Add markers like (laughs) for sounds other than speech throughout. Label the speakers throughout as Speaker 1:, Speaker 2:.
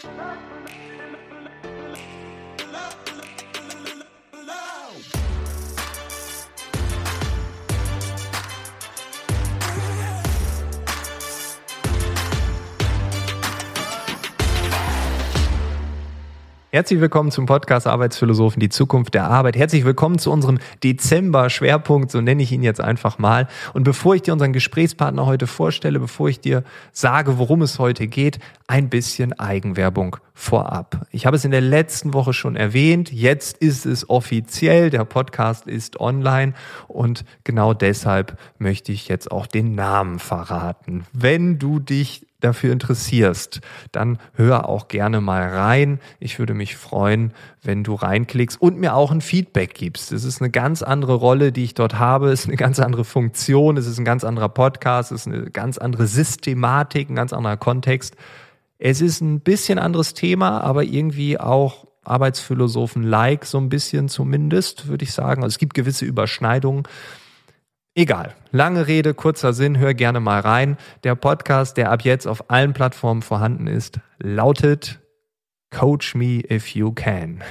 Speaker 1: Thank you. Herzlich willkommen zum Podcast Arbeitsphilosophen, die Zukunft der Arbeit. Herzlich willkommen zu unserem Dezember-Schwerpunkt, so nenne ich ihn jetzt einfach mal. Und bevor ich dir unseren Gesprächspartner heute vorstelle, bevor ich dir sage, worum es heute geht, ein bisschen Eigenwerbung vorab. Ich habe es in der letzten Woche schon erwähnt, jetzt ist es offiziell, der Podcast ist online und genau deshalb möchte ich jetzt auch den Namen verraten. Wenn du dich dafür interessierst, dann hör auch gerne mal rein. Ich würde mich freuen, wenn du reinklickst und mir auch ein Feedback gibst. Es ist eine ganz andere Rolle, die ich dort habe. Es ist eine ganz andere Funktion. Es ist ein ganz anderer Podcast. Es ist eine ganz andere Systematik, ein ganz anderer Kontext. Es ist ein bisschen anderes Thema, aber irgendwie auch Arbeitsphilosophen-like, so ein bisschen zumindest, würde ich sagen. Also es gibt gewisse Überschneidungen. Egal. Lange Rede, kurzer Sinn, hör gerne mal rein. Der Podcast, der ab jetzt auf allen Plattformen vorhanden ist, lautet Coach Me If You Can.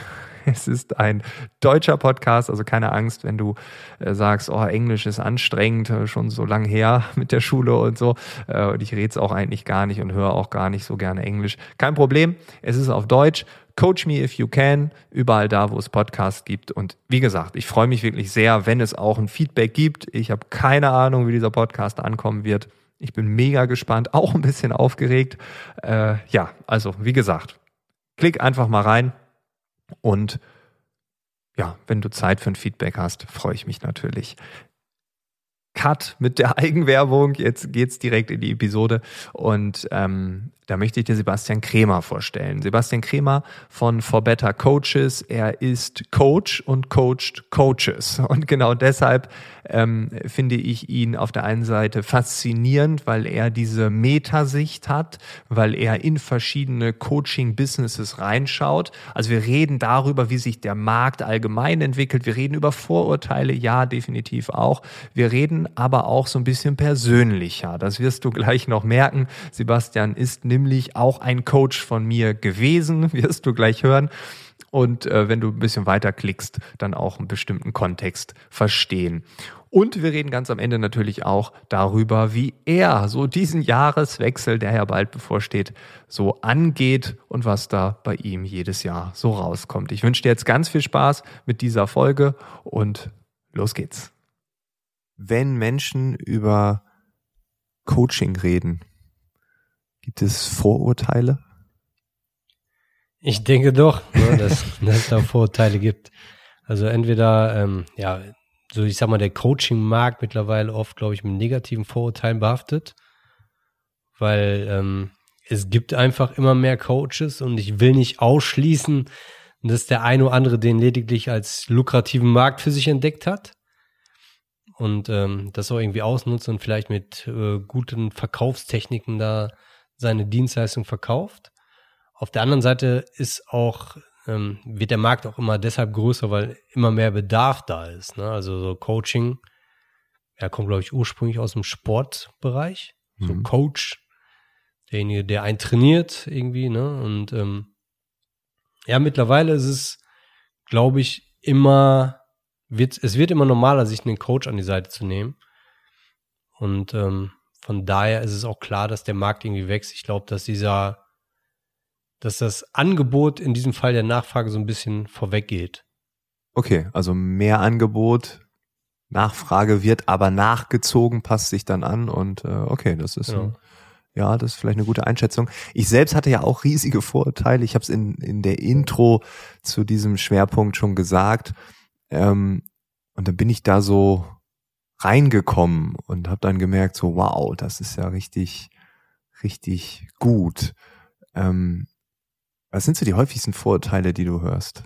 Speaker 1: (laughs) Es ist ein deutscher Podcast, also keine Angst, wenn du äh, sagst, oh, Englisch ist anstrengend, äh, schon so lang her (laughs) mit der Schule und so. Äh, und ich rede es auch eigentlich gar nicht und höre auch gar nicht so gerne Englisch. Kein Problem, es ist auf Deutsch. Coach Me If You Can, überall da, wo es Podcasts gibt. Und wie gesagt, ich freue mich wirklich sehr, wenn es auch ein Feedback gibt. Ich habe keine Ahnung, wie dieser Podcast ankommen wird. Ich bin mega gespannt, auch ein bisschen aufgeregt. Äh, ja, also wie gesagt, klick einfach mal rein und ja, wenn du Zeit für ein Feedback hast, freue ich mich natürlich. Cut mit der (laughs) Eigenwerbung. Jetzt geht's direkt in die Episode. Und ähm, da möchte ich dir Sebastian Kremer vorstellen. Sebastian Kremer von For Better Coaches. Er ist Coach und coacht Coaches. Und genau deshalb ähm, finde ich ihn auf der einen Seite faszinierend, weil er diese Metasicht hat, weil er in verschiedene Coaching-Businesses reinschaut. Also wir reden darüber, wie sich der Markt allgemein entwickelt. Wir reden über Vorurteile, ja, definitiv auch. Wir reden aber auch so ein bisschen persönlicher. Das wirst du gleich noch merken. Sebastian ist nämlich auch ein Coach von mir gewesen, (laughs) wirst du gleich hören. Und äh, wenn du ein bisschen weiter klickst, dann auch einen bestimmten Kontext verstehen. Und wir reden ganz am Ende natürlich auch darüber, wie er so diesen Jahreswechsel, der ja bald bevorsteht, so angeht und was da bei ihm jedes Jahr so rauskommt. Ich wünsche dir jetzt ganz viel Spaß mit dieser Folge und los geht's. Wenn Menschen über Coaching reden, Gibt es Vorurteile?
Speaker 2: Ich denke doch, ne, dass, (laughs) dass es da Vorurteile gibt. Also entweder, ähm, ja, so ich sag mal, der Coaching-Markt mittlerweile oft, glaube ich, mit negativen Vorurteilen behaftet, weil ähm, es gibt einfach immer mehr Coaches und ich will nicht ausschließen, dass der eine oder andere den lediglich als lukrativen Markt für sich entdeckt hat und ähm, das auch irgendwie ausnutzt und vielleicht mit äh, guten Verkaufstechniken da seine Dienstleistung verkauft. Auf der anderen Seite ist auch, ähm, wird der Markt auch immer deshalb größer, weil immer mehr Bedarf da ist. Ne? Also so Coaching, er kommt, glaube ich, ursprünglich aus dem Sportbereich. So mhm. Coach, derjenige, der einen trainiert irgendwie, ne? Und ähm, ja, mittlerweile ist es, glaube ich, immer, wird, es wird immer normaler, sich einen Coach an die Seite zu nehmen. Und ähm, von daher ist es auch klar, dass der Markt irgendwie wächst. Ich glaube, dass dieser, dass das Angebot in diesem Fall der Nachfrage so ein bisschen vorweggeht.
Speaker 1: Okay, also mehr Angebot, Nachfrage wird aber nachgezogen, passt sich dann an und äh, okay, das ist genau. ein, ja, das ist vielleicht eine gute Einschätzung. Ich selbst hatte ja auch riesige Vorurteile. Ich habe es in, in der Intro zu diesem Schwerpunkt schon gesagt. Ähm, und dann bin ich da so reingekommen und habe dann gemerkt, so wow, das ist ja richtig, richtig gut. Ähm, was sind so die häufigsten Vorurteile, die du hörst?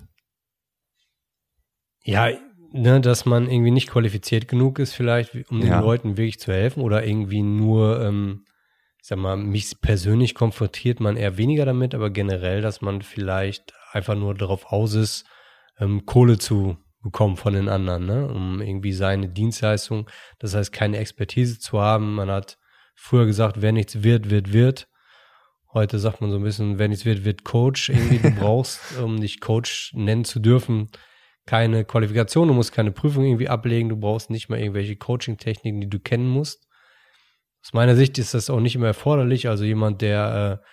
Speaker 2: Ja, ne, dass man irgendwie nicht qualifiziert genug ist, vielleicht, um ja. den Leuten wirklich zu helfen oder irgendwie nur, ähm, ich sag mal, mich persönlich konfrontiert man eher weniger damit, aber generell, dass man vielleicht einfach nur darauf aus ist, ähm, Kohle zu bekommen von den anderen, ne? um irgendwie seine Dienstleistung, das heißt keine Expertise zu haben. Man hat früher gesagt, wer nichts wird, wird, wird. Heute sagt man so ein bisschen, wenn es wird, wird Coach. Irgendwie du (laughs) brauchst, um dich Coach nennen zu dürfen, keine Qualifikation, du musst keine Prüfung irgendwie ablegen, du brauchst nicht mal irgendwelche Coaching-Techniken, die du kennen musst. Aus meiner Sicht ist das auch nicht immer erforderlich. Also jemand, der äh,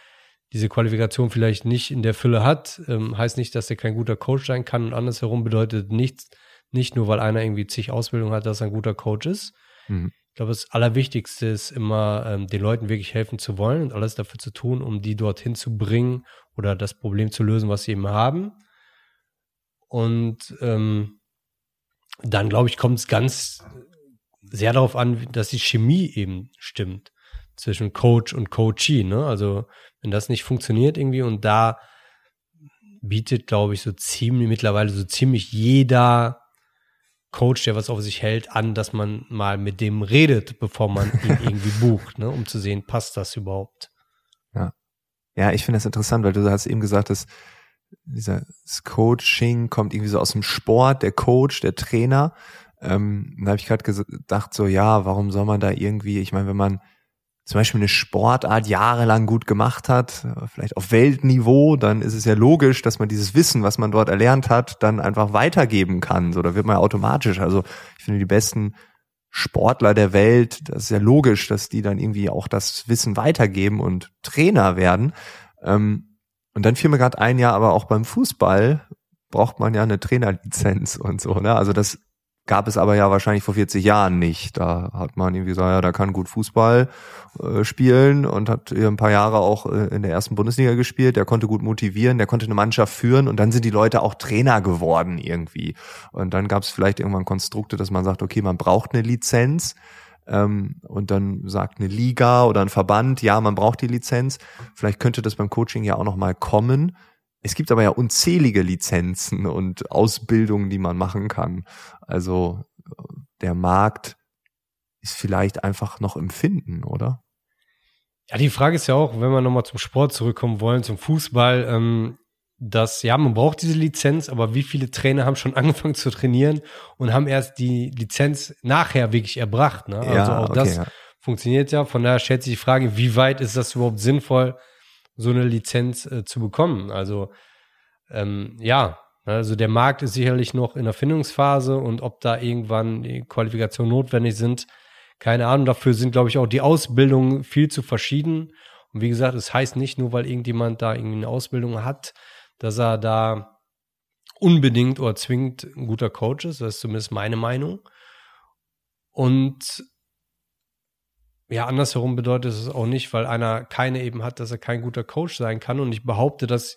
Speaker 2: diese Qualifikation vielleicht nicht in der Fülle hat, ähm, heißt nicht, dass er kein guter Coach sein kann. Und andersherum bedeutet nichts, nicht nur, weil einer irgendwie zig Ausbildung hat, dass er ein guter Coach ist. Mhm. Ich glaube, das Allerwichtigste ist immer, ähm, den Leuten wirklich helfen zu wollen und alles dafür zu tun, um die dorthin zu bringen oder das Problem zu lösen, was sie eben haben. Und ähm, dann, glaube ich, kommt es ganz sehr darauf an, dass die Chemie eben stimmt zwischen Coach und Coachee. Ne? Also wenn das nicht funktioniert irgendwie und da bietet, glaube ich, so ziemlich mittlerweile so ziemlich jeder Coach, der was auf sich hält, an, dass man mal mit dem redet, bevor man ihn (laughs) irgendwie bucht, ne? um zu sehen, passt das überhaupt.
Speaker 1: Ja, ja, ich finde das interessant, weil du hast eben gesagt, dass dieser das Coaching kommt irgendwie so aus dem Sport, der Coach, der Trainer. Ähm, da habe ich gerade gedacht, so ja, warum soll man da irgendwie, ich meine, wenn man zum Beispiel eine Sportart jahrelang gut gemacht hat, vielleicht auf Weltniveau, dann ist es ja logisch, dass man dieses Wissen, was man dort erlernt hat, dann einfach weitergeben kann. So, da wird man ja automatisch. Also ich finde die besten Sportler der Welt, das ist ja logisch, dass die dann irgendwie auch das Wissen weitergeben und Trainer werden. Ähm, und dann fiel mir gerade ein, ja, aber auch beim Fußball braucht man ja eine Trainerlizenz und so. Ne? Also das gab es aber ja wahrscheinlich vor 40 Jahren nicht. Da hat man irgendwie gesagt, ja, da kann gut Fußball äh, spielen und hat ein paar Jahre auch äh, in der ersten Bundesliga gespielt. Der konnte gut motivieren, der konnte eine Mannschaft führen und dann sind die Leute auch Trainer geworden irgendwie. Und dann gab es vielleicht irgendwann Konstrukte, dass man sagt, okay, man braucht eine Lizenz. Ähm, und dann sagt eine Liga oder ein Verband, ja, man braucht die Lizenz. Vielleicht könnte das beim Coaching ja auch noch mal kommen es gibt aber ja unzählige Lizenzen und Ausbildungen, die man machen kann. Also der Markt ist vielleicht einfach noch im Finden, oder?
Speaker 2: Ja, die Frage ist ja auch, wenn wir nochmal zum Sport zurückkommen wollen, zum Fußball, ähm, dass, ja, man braucht diese Lizenz, aber wie viele Trainer haben schon (laughs) angefangen zu trainieren und haben erst die Lizenz nachher wirklich erbracht, ne? Also ja, auch okay, das ja. funktioniert ja. Von daher stellt sich die Frage, wie weit ist das überhaupt sinnvoll, so eine Lizenz äh, zu bekommen. Also ähm, ja, also der Markt ist sicherlich noch in der Findungsphase und ob da irgendwann die Qualifikationen notwendig sind, keine Ahnung. Dafür sind, glaube ich, auch die Ausbildungen viel zu verschieden. Und wie gesagt, es heißt nicht nur, weil irgendjemand da irgendwie eine Ausbildung hat, dass er da unbedingt oder zwingend ein guter Coach ist. Das ist zumindest meine Meinung. Und ja, andersherum bedeutet es auch nicht, weil einer keine eben hat, dass er kein guter Coach sein kann. Und ich behaupte, dass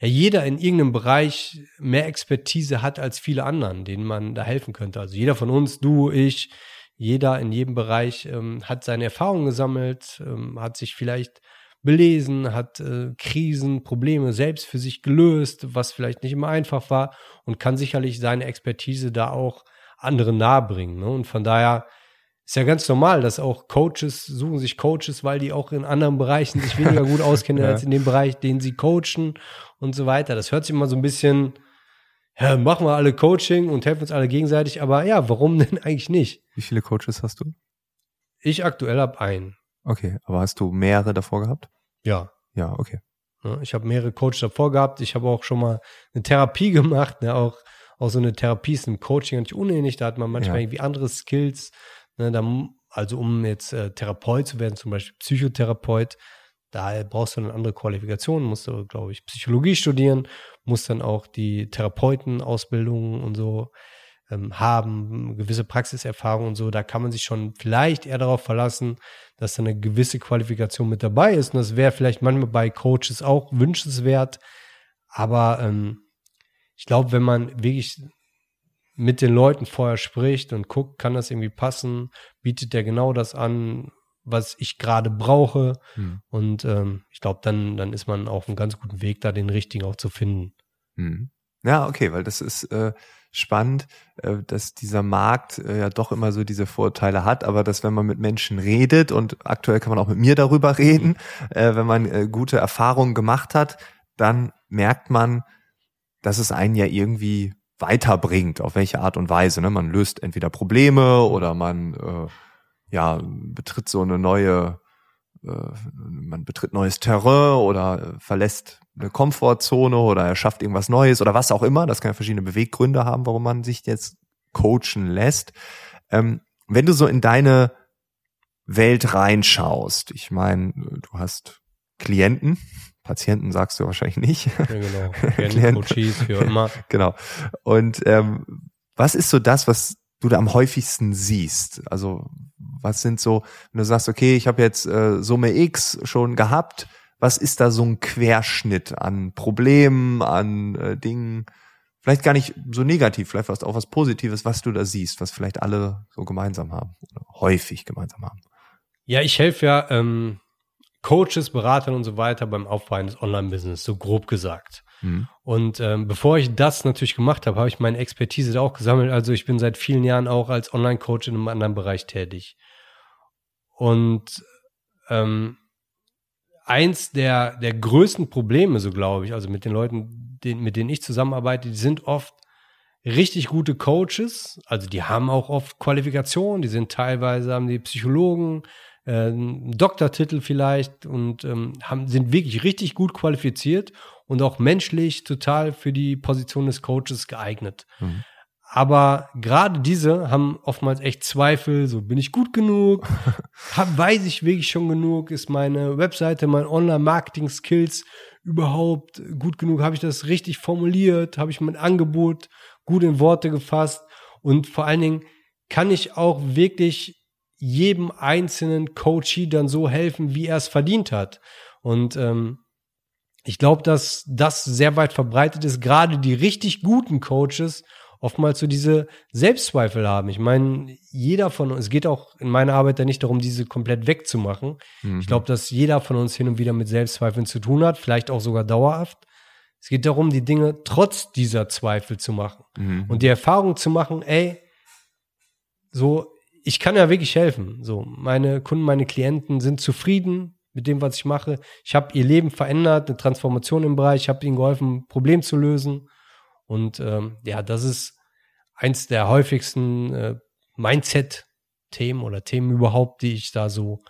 Speaker 2: ja jeder in irgendeinem Bereich mehr Expertise hat als viele anderen, denen man da helfen könnte. Also jeder von uns, du, ich, jeder in jedem Bereich ähm, hat seine Erfahrungen gesammelt, ähm, hat sich vielleicht belesen, hat äh, Krisen, Probleme selbst für sich gelöst, was vielleicht nicht immer einfach war und kann sicherlich seine Expertise da auch anderen nahebringen. Ne? Und von daher ist ja ganz normal, dass auch Coaches suchen sich Coaches, weil die auch in anderen Bereichen sich weniger gut (laughs) auskennen ja. als in dem Bereich, den sie coachen und so weiter. Das hört sich immer so ein bisschen, ja, machen wir alle Coaching und helfen uns alle gegenseitig, aber ja, warum (laughs) denn eigentlich nicht?
Speaker 1: Wie viele Coaches hast du?
Speaker 2: Ich aktuell habe einen.
Speaker 1: Okay, aber hast du mehrere davor gehabt?
Speaker 2: Ja.
Speaker 1: Ja, okay.
Speaker 2: Ich habe mehrere Coaches davor gehabt. Ich habe auch schon mal eine Therapie (laughs) gemacht, ne, auch auch so eine Therapie ist im Coaching nicht unähnlich. Da hat man manchmal ja. irgendwie andere Skills, Ne, da, also um jetzt äh, Therapeut zu werden, zum Beispiel Psychotherapeut, da brauchst du eine andere Qualifikation, musst du, glaube ich, Psychologie studieren, musst dann auch die Therapeutenausbildung und so ähm, haben, gewisse Praxiserfahrung und so. Da kann man sich schon vielleicht eher darauf verlassen, dass da eine gewisse Qualifikation mit dabei ist. Und das wäre vielleicht manchmal bei Coaches auch wünschenswert. Aber ähm, ich glaube, wenn man wirklich mit den Leuten vorher spricht und guckt, kann das irgendwie passen, bietet der genau das an, was ich gerade brauche. Hm. Und ähm, ich glaube, dann, dann ist man auf einem ganz guten Weg, da den richtigen auch zu finden.
Speaker 1: Hm. Ja, okay, weil das ist äh, spannend, äh, dass dieser Markt äh, ja doch immer so diese Vorteile hat, aber dass wenn man mit Menschen redet und aktuell kann man auch mit mir darüber reden, äh, wenn man äh, gute Erfahrungen gemacht hat, dann merkt man, dass es einen ja irgendwie weiterbringt, auf welche Art und Weise. Ne? Man löst entweder Probleme oder man äh, ja betritt so eine neue äh, man betritt neues Terrain oder äh, verlässt eine Komfortzone oder er schafft irgendwas Neues oder was auch immer. Das kann ja verschiedene Beweggründe haben, warum man sich jetzt coachen lässt. Ähm, wenn du so in deine Welt reinschaust, ich meine, du hast Klienten, Patienten sagst du wahrscheinlich nicht. Ja,
Speaker 2: genau. (laughs) Klienten, Coaches für immer. (laughs)
Speaker 1: genau. Und ähm, was ist so das, was du da am häufigsten siehst? Also was sind so, wenn du sagst, okay, ich habe jetzt äh, Summe X schon gehabt, was ist da so ein Querschnitt an Problemen, an äh, Dingen? Vielleicht gar nicht so negativ, vielleicht was auch was Positives, was du da siehst, was vielleicht alle so gemeinsam haben oder häufig gemeinsam haben.
Speaker 2: Ja, ich helfe ja ähm, Coaches, Beratern und so weiter beim Aufbau eines Online-Business, so grob gesagt. Und ähm, bevor ich das natürlich gemacht habe, habe ich meine Expertise da auch gesammelt. Also ich bin seit vielen Jahren auch als Online-Coach in einem anderen Bereich tätig. Und ähm, eins der, der größten Probleme, so glaube ich, also mit den Leuten, den, mit denen ich zusammenarbeite, die sind oft richtig gute Coaches, also die haben auch oft Qualifikationen, die sind teilweise, haben die Psychologen, äh, Doktortitel vielleicht und ähm, haben, sind wirklich richtig gut qualifiziert und auch menschlich total für die Position des Coaches geeignet. Mhm. Aber gerade diese haben oftmals echt Zweifel, so bin ich gut genug, (laughs) hab, weiß ich wirklich schon genug, ist meine Webseite, mein Online-Marketing-Skills überhaupt gut genug, habe ich das richtig formuliert, habe ich mein Angebot gut in Worte gefasst? Und vor allen Dingen kann ich auch wirklich jedem einzelnen Coachee dann so helfen, wie er es verdient hat. Und ähm, ich glaube, dass das sehr weit verbreitet ist, gerade die richtig guten Coaches oftmals so diese Selbstzweifel haben. Ich meine, jeder von uns, es geht auch in meiner Arbeit da nicht darum, diese komplett wegzumachen. Mhm. Ich glaube, dass jeder von uns hin und wieder mit Selbstzweifeln zu tun hat, vielleicht auch sogar dauerhaft. Es geht darum, die Dinge trotz dieser Zweifel zu machen mhm. und die Erfahrung zu machen, ey, so, ich kann ja wirklich helfen. So, meine Kunden, meine Klienten sind zufrieden mit dem, was ich mache. Ich habe ihr Leben verändert, eine Transformation im Bereich, ich habe ihnen geholfen, ein Problem zu lösen. Und ähm, ja, das ist eins der häufigsten äh, Mindset-Themen oder Themen überhaupt, die ich da so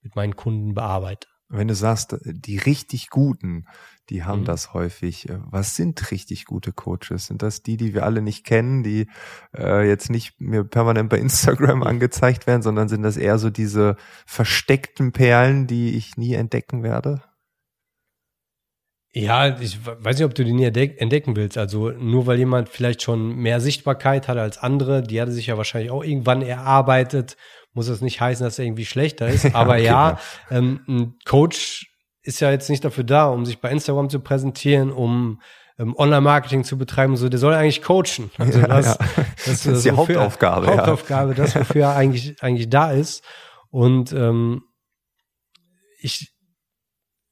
Speaker 2: mit meinen Kunden bearbeite.
Speaker 1: Wenn du sagst, die richtig guten, die haben mhm. das häufig. Äh, was sind richtig gute Coaches? Sind das die, die wir alle nicht kennen, die äh, jetzt nicht mir permanent bei (laughs) Instagram angezeigt werden, sondern sind das eher so diese versteckten Perlen, die ich nie entdecken werde?
Speaker 2: Ja, ich weiß nicht, ob du die nie entdecken willst. Also nur weil jemand vielleicht schon mehr Sichtbarkeit hat als andere, die hatte sich ja wahrscheinlich auch irgendwann erarbeitet, muss das nicht heißen, dass er irgendwie schlechter ist. (laughs) Aber okay, ja, ja ähm, ein Coach ist ja jetzt nicht dafür da, um sich bei Instagram zu präsentieren, um ähm, Online-Marketing zu betreiben. So, der soll eigentlich coachen. (laughs) Also ja, das, ja.
Speaker 1: das, das, ist die Hauptaufgabe.
Speaker 2: Hauptaufgabe, ja. das wofür er eigentlich (laughs) eigentlich da ist. Und ähm, ich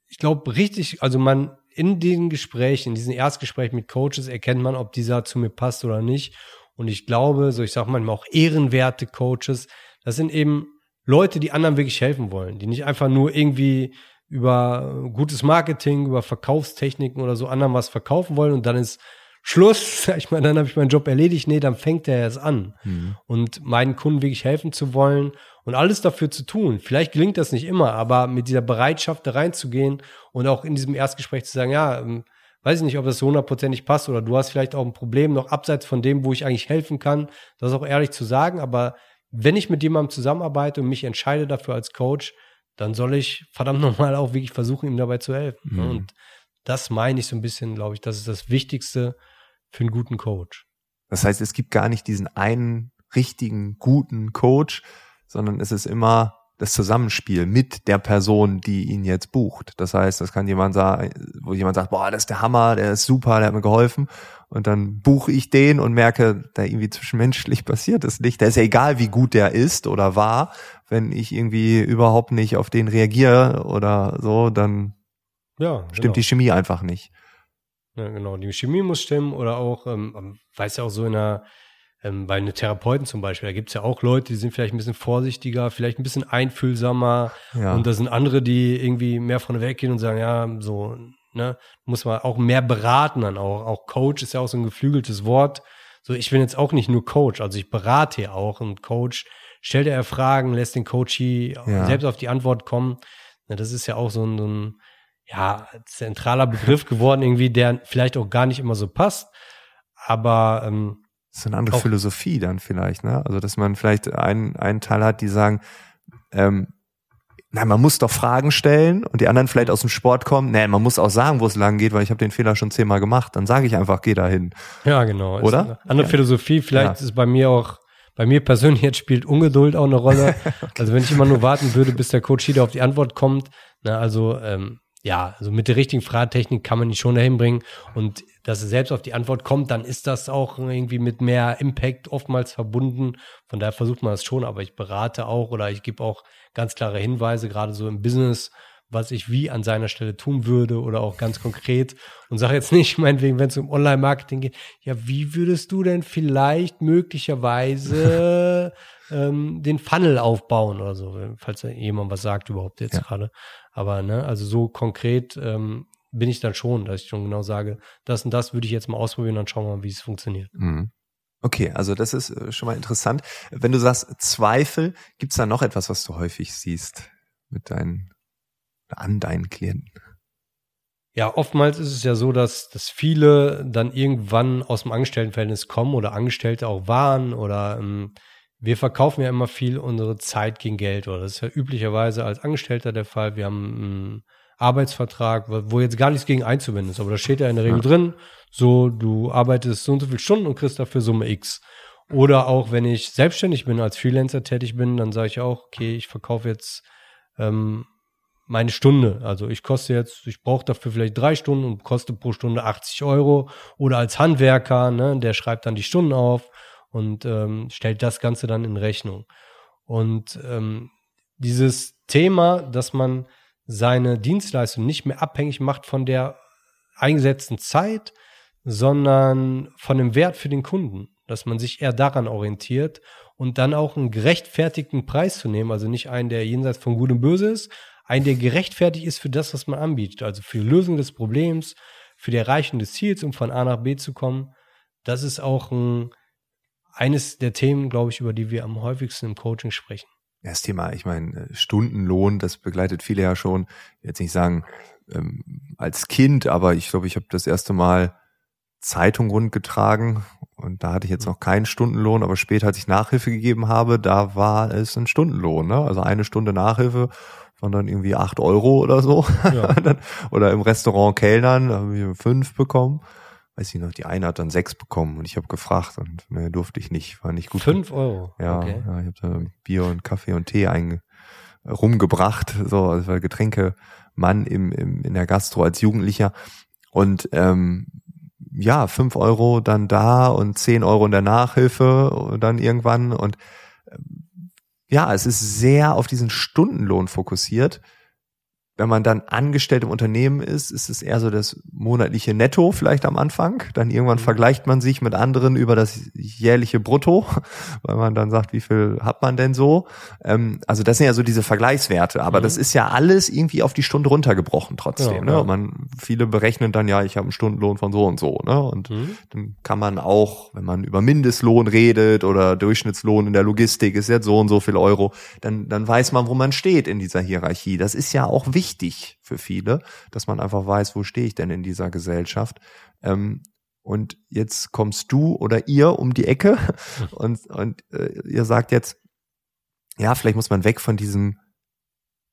Speaker 2: ich glaube richtig, also man in den Gesprächen, in diesen Erstgesprächen mit Coaches erkennt man, ob dieser zu mir passt oder nicht. Und ich glaube, so ich sage manchmal auch ehrenwerte Coaches, das sind eben Leute, die anderen wirklich helfen wollen, die nicht einfach nur irgendwie über gutes Marketing, über Verkaufstechniken oder so anderen was verkaufen wollen und dann ist Schluss, (laughs) ich mal, dann habe ich meinen Job erledigt. Nee, dann fängt er erst an. Mhm. Und meinen Kunden wirklich helfen zu wollen und alles dafür zu tun. Vielleicht gelingt das nicht immer, aber mit dieser Bereitschaft da reinzugehen und auch in diesem Erstgespräch zu sagen, ja, ähm, weiß ich nicht, ob das so hundertprozentig passt oder du hast vielleicht auch ein Problem noch abseits von dem, wo ich eigentlich helfen kann, das auch ehrlich zu sagen. Aber wenn ich mit jemandem zusammenarbeite und mich entscheide dafür als Coach, dann soll ich verdammt (laughs) nochmal auch wirklich versuchen, ihm dabei zu helfen. Mhm. Und das meine ich so ein bisschen, glaube ich, das ist das Wichtigste für einen guten Coach.
Speaker 1: Das heißt, es gibt gar nicht diesen einen richtigen, guten Coach, sondern es ist immer das Zusammenspiel mit der Person, die ihn jetzt bucht. Das heißt, das kann jemand sagen, wo jemand sagt, boah, das ist der Hammer, der ist super, der hat mir geholfen. Und dann buche ich den und merke, da irgendwie zwischenmenschlich (laughs) passiert es nicht. Da ist ja egal, wie gut der ist oder war. Wenn ich irgendwie überhaupt nicht auf den reagiere oder so, dann ja, stimmt genau. die Chemie einfach nicht.
Speaker 2: Ja, genau. Die Chemie muss stimmen oder auch, ähm, weiß ja auch so in einer ähm, bei einem Therapeuten zum Beispiel, da gibt es ja auch Leute, die sind vielleicht ein bisschen vorsichtiger, vielleicht ein bisschen einfühlsamer. Ja. Und da sind andere, die irgendwie mehr von weggehen und sagen, ja, so, ne, muss man auch mehr beraten dann auch. Auch Coach ist ja auch so ein geflügeltes Wort. So, ich bin jetzt auch nicht nur Coach, also ich berate ja auch und Coach stellt er Fragen, lässt den Coach ja. selbst auf die Antwort kommen. Na, das ist ja auch so ein, so ein ja, zentraler Begriff geworden, irgendwie, der vielleicht auch gar nicht immer so passt. Aber ähm,
Speaker 1: das ist eine andere Philosophie dann vielleicht, ne? Also dass man vielleicht einen, einen Teil hat, die sagen, ähm, na, man muss doch Fragen stellen und die anderen vielleicht aus dem Sport kommen. Nee, man muss auch sagen, wo es lang geht, weil ich habe den Fehler schon zehnmal gemacht. Dann sage ich einfach, geh dahin.
Speaker 2: Ja, genau.
Speaker 1: Oder?
Speaker 2: andere
Speaker 1: ja.
Speaker 2: Philosophie. Vielleicht ja. ist bei mir auch, bei mir persönlich jetzt spielt Ungeduld auch eine Rolle. (laughs) okay. Also wenn ich immer nur warten würde, bis der Coach wieder auf die Antwort kommt, na, also ähm, ja, also mit der richtigen Fragetechnik kann man die schon dahin bringen. Und dass er selbst auf die Antwort kommt, dann ist das auch irgendwie mit mehr Impact oftmals verbunden. Von daher versucht man das schon, aber ich berate auch oder ich gebe auch ganz klare Hinweise, gerade so im Business, was ich wie an seiner Stelle tun würde oder auch ganz konkret und sage jetzt nicht, (laughs) meinetwegen, wenn es um Online-Marketing geht, ja, wie würdest du denn vielleicht möglicherweise (laughs) ähm, den Funnel aufbauen oder so, falls jemand was sagt überhaupt jetzt ja. gerade. Aber ne, also so konkret ähm, bin ich dann schon, dass ich schon genau sage, das und das würde ich jetzt mal ausprobieren, dann schauen wir mal, wie es funktioniert.
Speaker 1: Mhm. Okay, also das ist äh, schon mal interessant. Wenn du sagst Zweifel, gibt's da noch etwas, was du häufig siehst mit deinen, an deinen Klienten?
Speaker 2: Ja, oftmals ist es ja so, dass, dass viele dann irgendwann aus dem Angestelltenverhältnis kommen oder Angestellte auch waren oder ähm, wir verkaufen ja immer viel unsere Zeit gegen Geld oder das ist ja üblicherweise als Angestellter der Fall. Wir haben einen Arbeitsvertrag, wo jetzt gar nichts gegen einzuwenden ist, aber da steht ja in der Regel ja. drin, so du arbeitest so und so viele Stunden und kriegst dafür Summe X. Oder auch wenn ich selbstständig bin, als Freelancer tätig bin, dann sage ich auch, okay, ich verkaufe jetzt ähm, meine Stunde. Also ich koste jetzt, ich brauche dafür vielleicht drei Stunden und koste pro Stunde 80 Euro. Oder als Handwerker, ne, der schreibt dann die Stunden auf und ähm, stellt das Ganze dann in Rechnung. Und ähm, dieses Thema, dass man seine Dienstleistung nicht mehr abhängig macht von der eingesetzten Zeit, sondern von dem Wert für den Kunden, dass man sich eher daran orientiert und dann auch einen gerechtfertigten Preis zu nehmen, also nicht einen, der jenseits von Gut und Böse ist, einen, der gerechtfertigt ist für das, was man anbietet, also für die Lösung des Problems, für die Erreichung des Ziels, um von A nach B zu kommen. Das ist auch ein eines der Themen, glaube ich, über die wir am häufigsten im Coaching sprechen.
Speaker 1: Ja, das Thema, ich meine, äh, Stundenlohn, das begleitet viele ja schon, jetzt nicht sagen ähm, als Kind, aber ich glaube, ich habe das erste Mal Zeitung rundgetragen und da hatte ich jetzt noch keinen Stundenlohn, aber später, als ich Nachhilfe gegeben habe, da war es ein Stundenlohn, ne? also eine Stunde Nachhilfe von dann irgendwie acht Euro oder so ja. (laughs) oder im Restaurant Kellnern, da habe ich fünf bekommen weiß ich noch, die eine hat dann sechs bekommen und ich habe gefragt und mehr durfte ich nicht, war nicht gut.
Speaker 2: Fünf Euro?
Speaker 1: Ja, okay. ja ich habe da Bier und Kaffee und Tee einge rumgebracht, so, also war Getränkemann im, im, in der Gastro als Jugendlicher und ähm, ja, fünf Euro dann da und zehn Euro in der Nachhilfe dann irgendwann und ähm, ja, es ist sehr auf diesen Stundenlohn fokussiert wenn man dann angestellt im Unternehmen ist, ist es eher so das monatliche Netto vielleicht am Anfang. Dann irgendwann mhm. vergleicht man sich mit anderen über das jährliche Brutto, (laughs) weil man dann sagt, wie viel hat man denn so? Ähm, also das sind ja so diese Vergleichswerte. Aber mhm. das ist ja alles irgendwie auf die Stunde runtergebrochen trotzdem. Ja, ne? Man, viele berechnen dann ja, ich habe einen Stundenlohn von so und so. Ne? Und mhm. dann kann man auch, wenn man über Mindestlohn redet oder Durchschnittslohn in der Logistik ist jetzt so und so viel Euro, dann, dann weiß man, wo man steht in dieser Hierarchie. Das ist ja auch wichtig wichtig für viele, dass man einfach weiß, wo stehe ich denn in dieser Gesellschaft. Ähm, und jetzt kommst du oder ihr um die Ecke (laughs) und, und äh, ihr sagt jetzt, ja, vielleicht muss man weg von diesem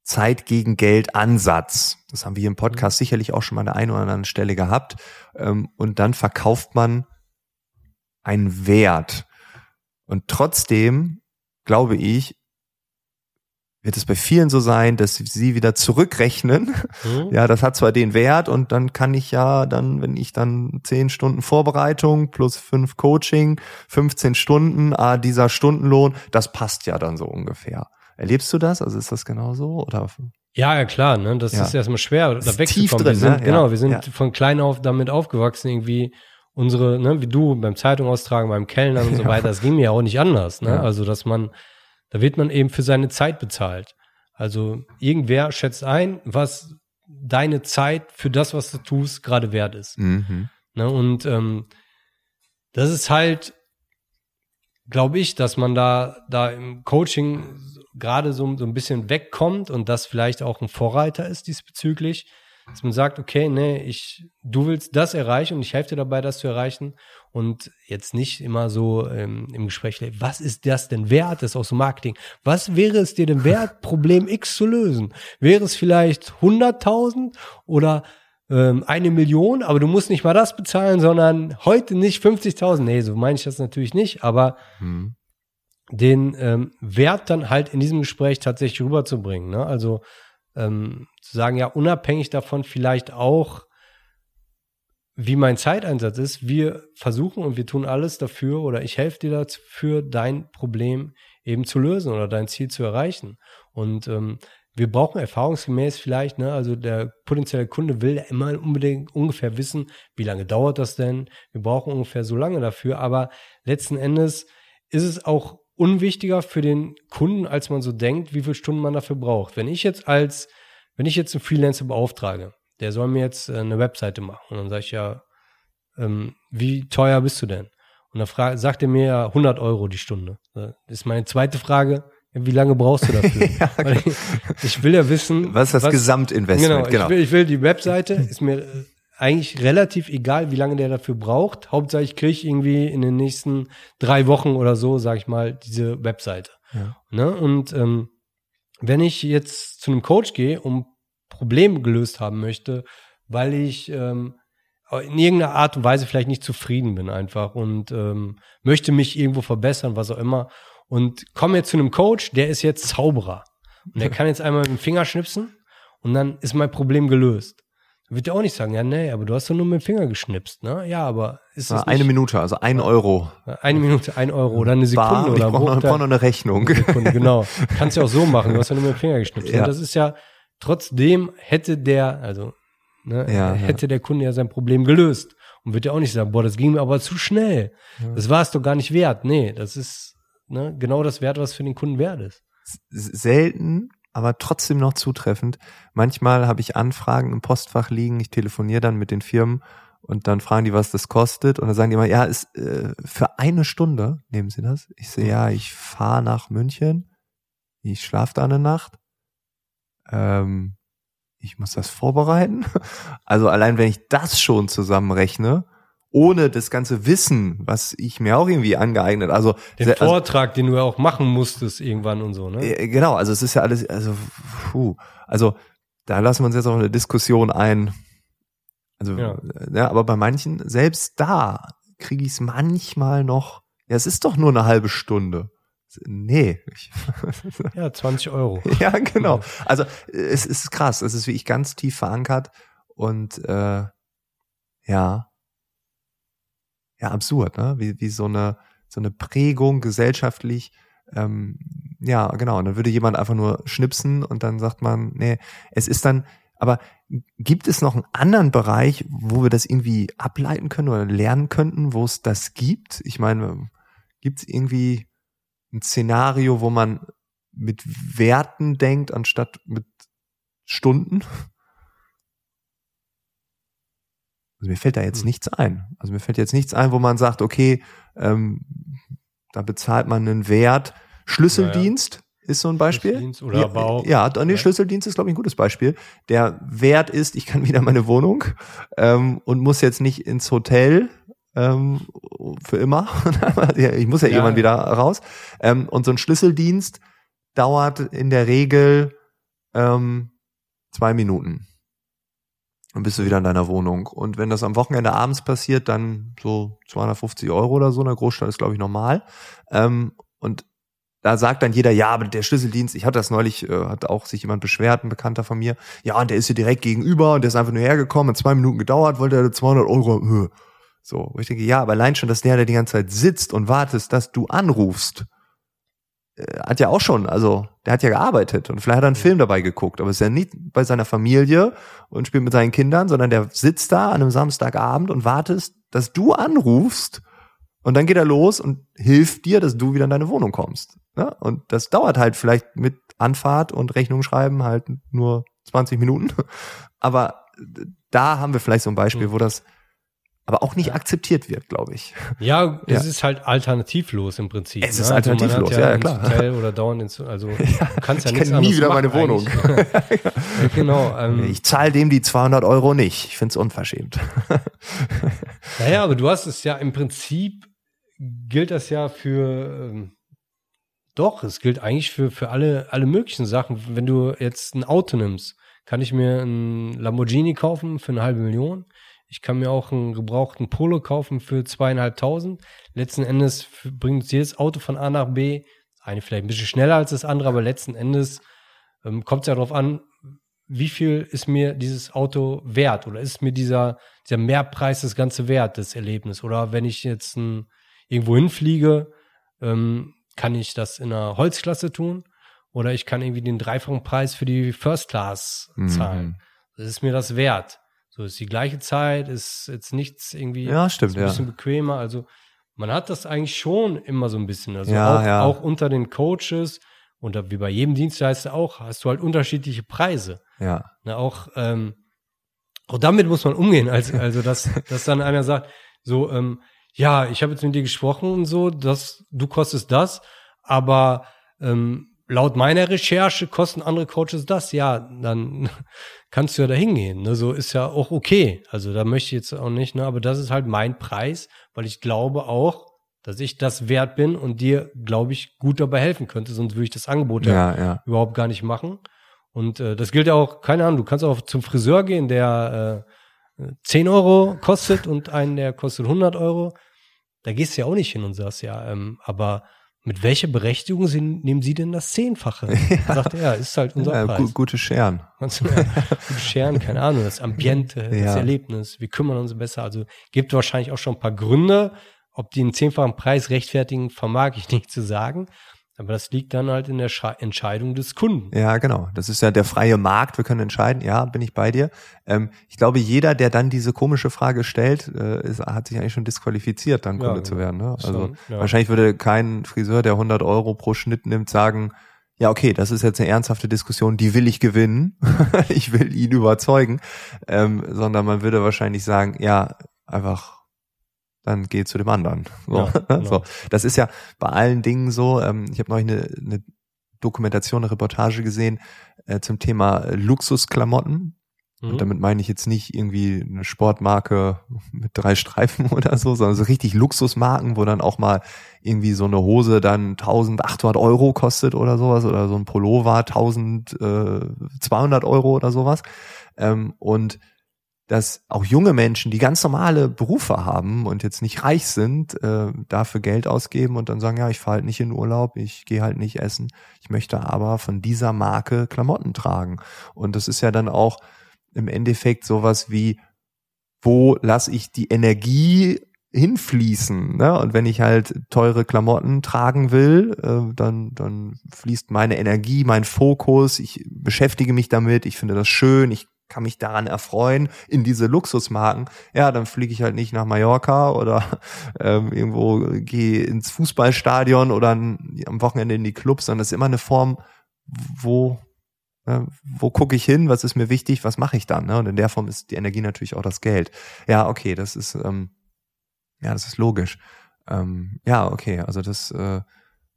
Speaker 1: Zeit gegen Geld Ansatz. Das haben wir hier im Podcast mhm. sicherlich auch schon mal an der einen oder anderen Stelle gehabt. Ähm, und dann verkauft man einen Wert. Und trotzdem, glaube ich, wird es bei vielen so sein, dass sie wieder zurückrechnen. Mhm. Ja, das hat zwar den Wert und dann kann ich ja dann, wenn ich dann zehn Stunden Vorbereitung plus fünf Coaching, 15 Stunden, ah, dieser Stundenlohn, das passt ja dann so ungefähr. Erlebst du das? Also ist das genau so? Oder?
Speaker 2: Ja, ja, klar, ne? Das ja. ist erstmal schwer, da wegzukommen. Drin, wir sind, ne? Genau, wir sind ja. von klein auf damit aufgewachsen, irgendwie unsere, ne, wie du beim Zeitung austragen, beim Kellner und so (laughs) weiter, das ging mir ja auch nicht anders, ne? Also, dass man da wird man eben für seine Zeit bezahlt. Also irgendwer schätzt ein, was deine Zeit für das, was du tust, gerade wert ist. Mhm. Ne, und ähm, das ist halt, glaube ich, dass man da, da im Coaching gerade so, so ein bisschen wegkommt und das vielleicht auch ein Vorreiter ist diesbezüglich, dass man sagt, okay, nee, ich, du willst das erreichen und ich helfe dir dabei, das zu erreichen und jetzt nicht immer so ähm, im Gespräch, was ist das denn wert, das ist auch so Marketing, was wäre es dir denn (laughs) wert, Problem X zu lösen? Wäre es vielleicht 100.000 oder ähm, eine Million, aber du musst nicht mal das bezahlen, sondern heute nicht 50.000. Nee, so meine ich das natürlich nicht, aber hm. den ähm, Wert dann halt in diesem Gespräch tatsächlich rüberzubringen. Ne? Also ähm, zu sagen, ja, unabhängig davon vielleicht auch, wie mein Zeiteinsatz ist, wir versuchen und wir tun alles dafür oder ich helfe dir dafür, dein Problem eben zu lösen oder dein Ziel zu erreichen. Und ähm, wir brauchen erfahrungsgemäß vielleicht, ne, also der potenzielle Kunde will immer unbedingt ungefähr wissen, wie lange dauert das denn? Wir brauchen ungefähr so lange dafür, aber letzten Endes ist es auch unwichtiger für den Kunden, als man so denkt, wie viele Stunden man dafür braucht. Wenn ich jetzt als, wenn ich jetzt einen Freelancer beauftrage, der soll mir jetzt äh, eine Webseite machen und dann sage ich ja, ähm, wie teuer bist du denn? Und dann frag, sagt er mir ja 100 Euro die Stunde. Das ist meine zweite Frage. Wie lange brauchst du dafür? (laughs) ja, okay. ich, ich, will ja wissen.
Speaker 1: Was ist das was, Gesamtinvestment?
Speaker 2: Genau, genau. Ich, will, ich will die Webseite, ist mir äh, eigentlich relativ egal, wie lange der dafür braucht. Hauptsache, ich kriege irgendwie in den nächsten drei Wochen oder so, sag ich mal, diese Webseite. Ja. Ne? Und ähm, wenn ich jetzt zu einem Coach gehe und Probleme gelöst haben möchte, weil ich ähm, in irgendeiner Art und Weise vielleicht nicht zufrieden bin einfach und ähm, möchte mich irgendwo verbessern, was auch immer und komme jetzt zu einem Coach, der ist jetzt Zauberer. Und der (laughs) kann jetzt einmal mit dem Finger schnipsen und dann ist mein Problem gelöst. Dann wird er auch nicht sagen, ja, nee, aber du hast doch nur mit dem Finger geschnipst, ne? Ja, aber ist das
Speaker 1: Eine nicht, Minute, also ein Euro.
Speaker 2: Eine Minute, ein Euro oder eine Sekunde
Speaker 1: Bar,
Speaker 2: oder
Speaker 1: ich brauche noch, brauch noch eine Rechnung. Eine Sekunde,
Speaker 2: genau. Kannst ja auch so machen, du hast ja nur mit dem Finger geschnipst. (laughs) Ja. Und das ist ja, trotzdem hätte der, also, ne, ja, hätte ja. der Kunde ja sein Problem gelöst. Und wird ja auch nicht sagen, boah, das ging mir aber zu schnell. Ja. Das war es doch gar nicht wert. Nee, das ist, ne, genau das Wert, was für den Kunden wert ist.
Speaker 1: Selten, aber trotzdem noch zutreffend. Manchmal habe ich Anfragen im Postfach liegen, ich telefoniere dann mit den Firmen und dann fragen die, was das kostet und dann sagen die immer, ja, ist äh, für eine Stunde, nehmen Sie das? Ich sehe, ja, ich fahre nach München, ich schlafe da eine Nacht, ähm, ich muss das vorbereiten. (laughs) Also allein wenn ich das schon zusammenrechne, ohne das ganze Wissen, was ich mir auch irgendwie angeeignet, also
Speaker 2: den also, Vortrag, den du ja auch machen musstest irgendwann und so, ne?
Speaker 1: Äh, genau, also es ist ja alles, also puh, also da lassen wir uns jetzt auch eine Diskussion ein. Also ja, ja aber bei manchen selbst da kriege ich es manchmal noch. Ja, es ist doch nur eine halbe Stunde. Nee. (laughs)
Speaker 2: ja, 20 Euro. (laughs)
Speaker 1: ja, genau. Also es ist krass. Es ist wie ich ganz tief verankert und äh, ja, ja absurd, ne? Wie, wie so eine so eine Prägung gesellschaftlich. Ähm, ja, genau. Und dann würde jemand einfach nur schnipsen und dann sagt man, nee, es ist dann, aber gibt es noch einen anderen Bereich, wo wir das irgendwie ableiten können oder lernen könnten, wo es das gibt? Ich meine, gibt es irgendwie ein Szenario, wo man mit Werten denkt, anstatt mit Stunden? Also mir fällt da jetzt hm. nichts ein. Also mir fällt jetzt nichts ein, wo man sagt, okay, ähm, da bezahlt man einen Wert. Schlüsseldienst ja, ist so ein Beispiel. Schlüsseldienst
Speaker 2: oder aber auch.
Speaker 1: Ja, nee, ja. Schlüsseldienst ist, glaube ich, ein gutes Beispiel. Der Wert ist, ich kann wieder meine Wohnung ähm, und muss jetzt nicht ins Hotel ähm, für immer. (laughs) ich muss ja, ja, irgendwann wieder raus. Ähm, und so ein Schlüsseldienst dauert in der Regel ähm, zwei Minuten. Dann bist du wieder in deiner Wohnung. Und wenn das am Wochenende abends passiert, dann so 250 Euro oder so. In der Großstadt ist, glaube ich, normal. Ähm, und da sagt dann jeder, ja, aber der Schlüsseldienst, ich hatte das neulich, äh, hat auch sich jemand beschwert, ein Bekannter von mir, ja, und der ist hier direkt gegenüber und der ist einfach nur hergekommen, hat zwei Minuten gedauert, wollte er 200 Euro, so, wo ich denke, ja, aber allein schon, dass der, der die ganze Zeit sitzt und wartet, dass du anrufst, äh, hat ja auch schon, also der hat ja gearbeitet und vielleicht hat er einen Film dabei geguckt, aber ist ja nicht bei seiner Familie und spielt mit seinen Kindern, sondern der sitzt da an einem Samstagabend und wartest, dass du anrufst und dann geht er los und hilft dir, dass du wieder in deine Wohnung kommst. Ja? Und das dauert halt vielleicht mit Anfahrt und Rechnung schreiben halt nur 20 Minuten. (laughs) Aber da haben wir vielleicht so ein Beispiel, wo das aber auch nicht akzeptiert wird, glaube ich.
Speaker 2: Ja, es ist halt alternativlos im Prinzip.
Speaker 1: Es ist ne? alternativlos, also ja, ja, klar. (laughs)
Speaker 2: Hotel oder dauernd ins, also du kannst ja
Speaker 1: ich
Speaker 2: nichts
Speaker 1: nie wieder meine Wohnung. (laughs)
Speaker 2: ja, genau. Ähm,
Speaker 1: ich zahle dem die 200 Euro nicht. Ich finde es unverschämt. (laughs)
Speaker 2: naja, aber du hast es ja im Prinzip gilt das ja für ähm, doch, es gilt eigentlich für, für alle, alle möglichen Sachen. Wenn du jetzt ein Auto nimmst, kann ich mir ein Lamborghini kaufen für eine halbe Million. Ich kann mir auch einen gebrauchten Polo kaufen für zweieinhalbtausend. Letzten Endes bringt jedes Auto von A nach B, eine vielleicht ein bisschen schneller als das andere, aber letzten Endes ähm, kommt es ja darauf an, wie viel ist mir dieses Auto wert oder ist mir dieser, dieser Mehrpreis das ganze wert, das Erlebnis? Oder wenn ich jetzt ein, irgendwo hinfliege, ähm, kann ich das in einer Holzklasse tun oder ich kann irgendwie den dreifachen Preis für die First Class mhm. zahlen. Mhm. Das ist mir das wert. So ist die gleiche Zeit, ist jetzt nichts irgendwie
Speaker 1: ja, stimmt,
Speaker 2: ein bisschen
Speaker 1: ja.
Speaker 2: bequemer. Also man hat das eigentlich schon immer so ein bisschen. Also
Speaker 1: ja,
Speaker 2: auch,
Speaker 1: ja.
Speaker 2: auch unter den Coaches und wie bei jedem Dienstleister auch, hast du halt unterschiedliche Preise.
Speaker 1: Ja.
Speaker 2: Na, auch, ähm, auch damit muss man umgehen. Also, also dass, (laughs) dass dann einer sagt, so, ähm, ja, ich habe jetzt mit dir gesprochen und so, dass du kostest das, aber ähm, laut meiner Recherche kosten andere Coaches das. Ja, dann (laughs) kannst du ja da hingehen. Ne? So ist ja auch okay. Also da möchte ich jetzt auch nicht, ne? aber das ist halt mein Preis, weil ich glaube auch, dass ich das wert bin und dir, glaube ich, gut dabei helfen könnte, sonst würde ich das Angebot
Speaker 1: ja, ja.
Speaker 2: überhaupt gar nicht machen. Und äh, das gilt ja auch, keine Ahnung, du kannst auch zum Friseur gehen, der äh, 10 Euro kostet und einen, der kostet 100 Euro, da gehst du ja auch nicht hin und sagst, ja, ähm, aber mit welcher Berechtigung sie, nehmen Sie denn das Zehnfache? (laughs) Ja. Sagt er, ist halt unser ja, Preis. Gu
Speaker 1: gute Scheren.
Speaker 2: Also, (laughs) ja, gute Scheren, keine Ahnung, das Ambiente, (laughs) ja. das Erlebnis, wir kümmern uns besser. Also gibt wahrscheinlich auch schon ein paar Gründe, ob die einen zehnfachen Preis rechtfertigen, vermag ich nicht zu sagen. Aber das liegt dann halt in der Sche Entscheidung des Kunden.
Speaker 1: Ja, genau. Das ist ja der freie Markt. Wir können entscheiden. Ja, bin ich bei dir. Ähm, ich glaube, jeder, der dann diese komische Frage stellt, äh, ist, hat sich eigentlich schon disqualifiziert, dann Kunde ja, zu werden. Ne? Also schon, ja. wahrscheinlich würde kein Friseur, der 100 Euro pro Schnitt nimmt, sagen, ja, okay, das ist jetzt eine ernsthafte Diskussion, die will ich gewinnen. (laughs) ich will ihn überzeugen. Ähm, sondern man würde wahrscheinlich sagen, ja, einfach dann geh zu dem anderen. So, ja, (laughs) genau. so. Das ist ja bei allen Dingen so. Ähm, ich habe neulich eine, eine Dokumentation, eine Reportage gesehen äh, zum Thema Luxusklamotten. Mhm. Und damit meine ich jetzt nicht irgendwie eine Sportmarke mit drei Streifen (laughs) oder so, sondern so richtig Luxusmarken, wo dann auch mal irgendwie so eine Hose dann 1800 Euro kostet oder sowas oder so ein Pullover 1200 Euro oder sowas. Ähm, und dass auch junge Menschen, die ganz normale Berufe haben und jetzt nicht reich sind, äh, dafür Geld ausgeben und dann sagen, ja, ich fahre halt nicht in Urlaub, ich gehe halt nicht essen, ich möchte aber von dieser Marke Klamotten tragen. Und das ist ja dann auch im Endeffekt sowas wie, wo lasse ich die Energie hinfließen. Ne? Und wenn ich halt teure Klamotten tragen will, äh, dann, dann fließt meine Energie, mein Fokus, ich beschäftige mich damit, ich finde das schön, ich kann mich daran erfreuen, in diese Luxusmarken, ja, dann fliege ich halt nicht nach Mallorca oder (laughs) ähm, irgendwo gehe ins Fußballstadion oder am Wochenende in die Clubs, sondern das ist immer eine Form, wo äh, wo gucke ich hin, was ist mir wichtig, was mache ich dann? Ne? Und in der Form ist die Energie natürlich auch das Geld. Ja, okay, das ist ähm, ja, das ist logisch. Ähm, ja, okay, also das äh,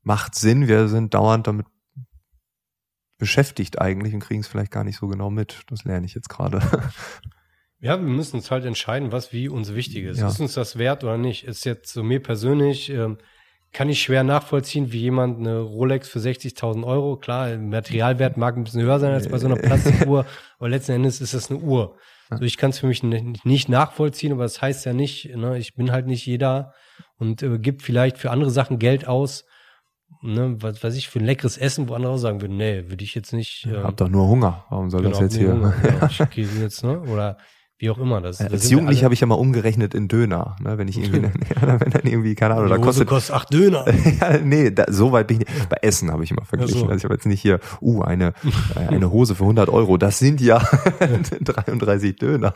Speaker 1: macht Sinn. Wir sind dauernd damit beschäftigt eigentlich und kriegen es vielleicht gar nicht so genau mit. Das lerne ich jetzt gerade. (laughs)
Speaker 2: Ja, wir müssen uns halt entscheiden, was wie uns wichtig ist.
Speaker 1: Ja.
Speaker 2: Ist uns das wert oder nicht? Ist jetzt so mir persönlich, ähm, kann ich schwer nachvollziehen, wie jemand eine Rolex für 60.000 Euro, klar, Materialwert mag ein bisschen höher sein als bei so einer (laughs) Plastikuhr, aber letzten Endes ist das eine Uhr. Also ich kann es für mich nicht nachvollziehen, aber das heißt ja nicht, ne, ich bin halt nicht jeder und äh, gibt vielleicht für andere Sachen Geld aus, ne, was weiß ich, für ein leckeres Essen, wo andere auch sagen würden, nee, würde ich jetzt nicht.
Speaker 1: Ähm, Hab doch nur Hunger. Warum soll
Speaker 2: genau,
Speaker 1: das jetzt hier?
Speaker 2: Hunger, ja, (laughs) ich gehe jetzt, ne? Oder wie auch immer. Das,
Speaker 1: Als Jugendlich habe ich ja mal umgerechnet in Döner, ne, wenn ich irgendwie, (laughs) ja, wenn dann irgendwie, keine Ahnung,
Speaker 2: da kostet,
Speaker 1: kostet
Speaker 2: acht Döner. (laughs)
Speaker 1: ja, nee, da, so weit bin ich nicht. Bei Essen habe ich immer verglichen. So. Also ich habe jetzt nicht hier, uh, eine, (laughs) äh, eine Hose für 100 Euro. Das sind ja 33 Döner.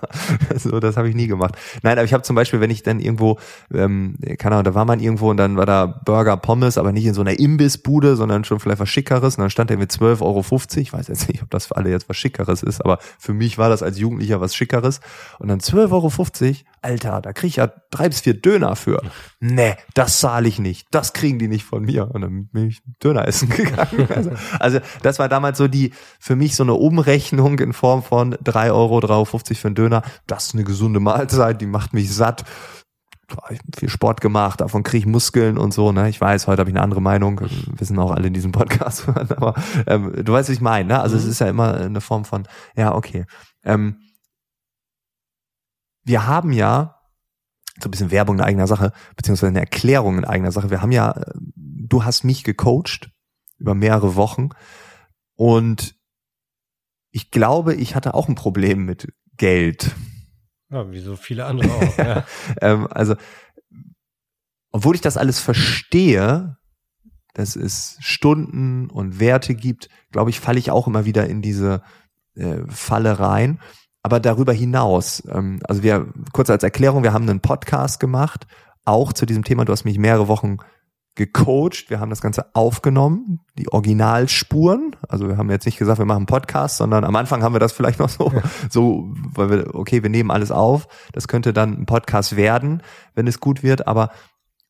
Speaker 1: So, das habe ich nie gemacht. Nein, aber ich habe zum Beispiel, wenn ich dann irgendwo, ähm, keine Ahnung, da war man irgendwo und dann war da Burger, Pommes, aber nicht in so einer Imbissbude, sondern schon vielleicht was Schickeres. Und dann stand der mit 12,50 Euro. Ich weiß jetzt nicht, ob das für alle jetzt was Schickeres ist, aber für mich war das als Jugendlicher was Schickeres. Und dann 12,50 Euro, Alter, da krieg ich ja drei bis vier Döner für. Nee, das zahle ich nicht. Das kriegen die nicht von mir. Und dann bin ich Döner essen (laughs) gegangen. Also, also das war damals so die, für mich so eine Umrechnung in Form von drei Euro, 3,50 Euro für einen Döner. Das ist eine gesunde Mahlzeit, die macht mich satt viel Sport gemacht, davon kriege ich Muskeln und so. Ne? Ich weiß, heute habe ich eine andere Meinung, wissen auch alle in diesem Podcast. (laughs) Aber ähm, du weißt, was ich meine. Ne? Also mhm. es ist ja immer eine Form von, ja, okay. Ähm, wir haben ja so ein bisschen Werbung in eigener Sache, beziehungsweise eine Erklärung in eigener Sache. Wir haben ja, äh, du hast mich gecoacht über mehrere Wochen und ich glaube, ich hatte auch ein Problem mit Geld.
Speaker 2: Ja, wie so viele andere auch. Ja. (laughs)
Speaker 1: ähm, also, obwohl ich das alles verstehe, dass es Stunden und Werte gibt, glaube ich, falle ich auch immer wieder in diese äh, Falle rein. Aber darüber hinaus, ähm, also wir, kurz als Erklärung, wir haben einen Podcast gemacht, auch zu diesem Thema. Du hast mich mehrere Wochen gecoacht, wir haben das Ganze aufgenommen, die Originalspuren. Also wir haben jetzt nicht gesagt, wir machen einen Podcast, sondern am Anfang haben wir das vielleicht noch so, (laughs) so, weil wir, okay, wir nehmen alles auf. Das könnte dann ein Podcast werden, wenn es gut wird. Aber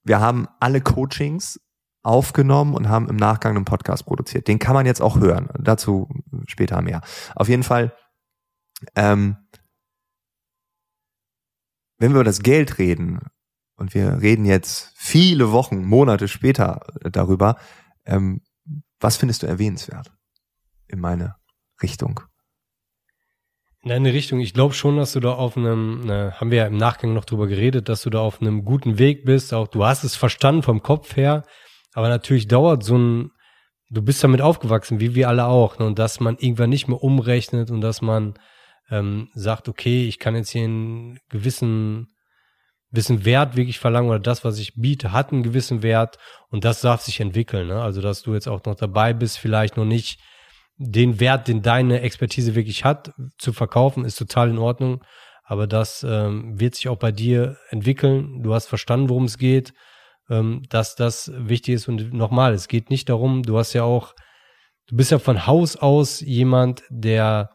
Speaker 1: wir haben alle Coachings aufgenommen und haben im Nachgang einen Podcast produziert. Den kann man jetzt auch hören. Dazu später mehr. Auf jeden Fall, ähm, wenn wir über das Geld reden, und wir reden jetzt viele Wochen, Monate später darüber, ähm, was findest du erwähnenswert in meine Richtung?
Speaker 2: In deine Richtung, ich glaube schon, dass du da auf einem, äh, haben wir ja im Nachgang noch drüber geredet, dass du da auf einem guten Weg bist. Auch du hast es verstanden vom Kopf her, aber natürlich dauert so ein, du bist damit aufgewachsen, wie wir alle auch, ne? und dass man irgendwann nicht mehr umrechnet und dass man ähm, sagt, okay, ich kann jetzt hier einen gewissen gewissen Wert wirklich verlangen oder das, was ich biete, hat einen gewissen Wert und das darf sich entwickeln. Ne? Also, dass du jetzt auch noch dabei bist, vielleicht noch nicht den Wert, den deine Expertise wirklich hat, zu verkaufen, ist total in Ordnung. Aber das ähm, wird sich auch bei dir entwickeln. Du hast verstanden, worum es geht, ähm, dass das wichtig ist. Und nochmal, es geht nicht darum, du hast ja auch, du bist ja von Haus aus jemand, der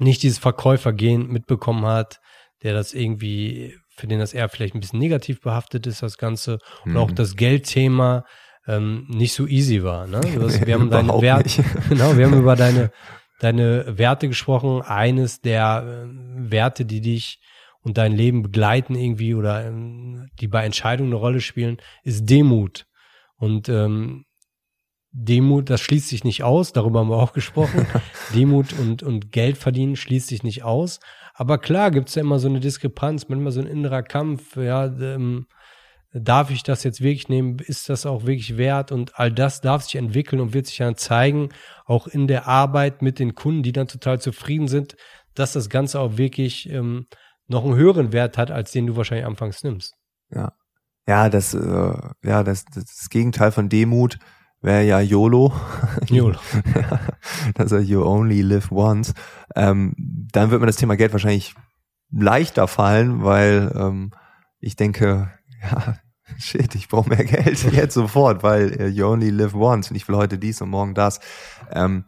Speaker 2: nicht dieses Verkäufergehen mitbekommen hat, der das irgendwie für den das eher vielleicht ein bisschen negativ behaftet ist, das Ganze. Und mhm. auch das Geldthema ähm, nicht so easy war. Ne? Hast, wir (laughs) haben deine Werte, (laughs) genau, wir haben über deine, deine Werte gesprochen. Eines der äh, Werte, die dich und dein Leben begleiten irgendwie oder ähm, die bei Entscheidungen eine Rolle spielen, ist Demut. Und ähm, Demut, das schließt sich nicht aus, darüber haben wir auch gesprochen. (laughs) Demut und, und Geld verdienen schließt sich nicht aus. Aber klar gibt's ja immer so eine Diskrepanz, manchmal so ein innerer Kampf, ja, ähm, darf ich das jetzt wirklich nehmen, ist das auch wirklich wert und all das darf sich entwickeln und wird sich dann zeigen, auch in der Arbeit mit den Kunden, die dann total zufrieden sind, dass das Ganze auch wirklich ähm, noch einen höheren Wert hat, als den du wahrscheinlich anfangs nimmst.
Speaker 1: Ja, ja, das, äh, ja, das, das Gegenteil von Demut wäre ja YOLO. YOLO. (laughs) das ist You Only Live Once. Ähm, dann wird mir das Thema Geld wahrscheinlich leichter fallen, weil ähm, ich denke, (laughs) ja, shit, ich brauche mehr Geld (laughs) jetzt sofort, weil uh, you only live once und ich will heute dies und morgen das. Ähm,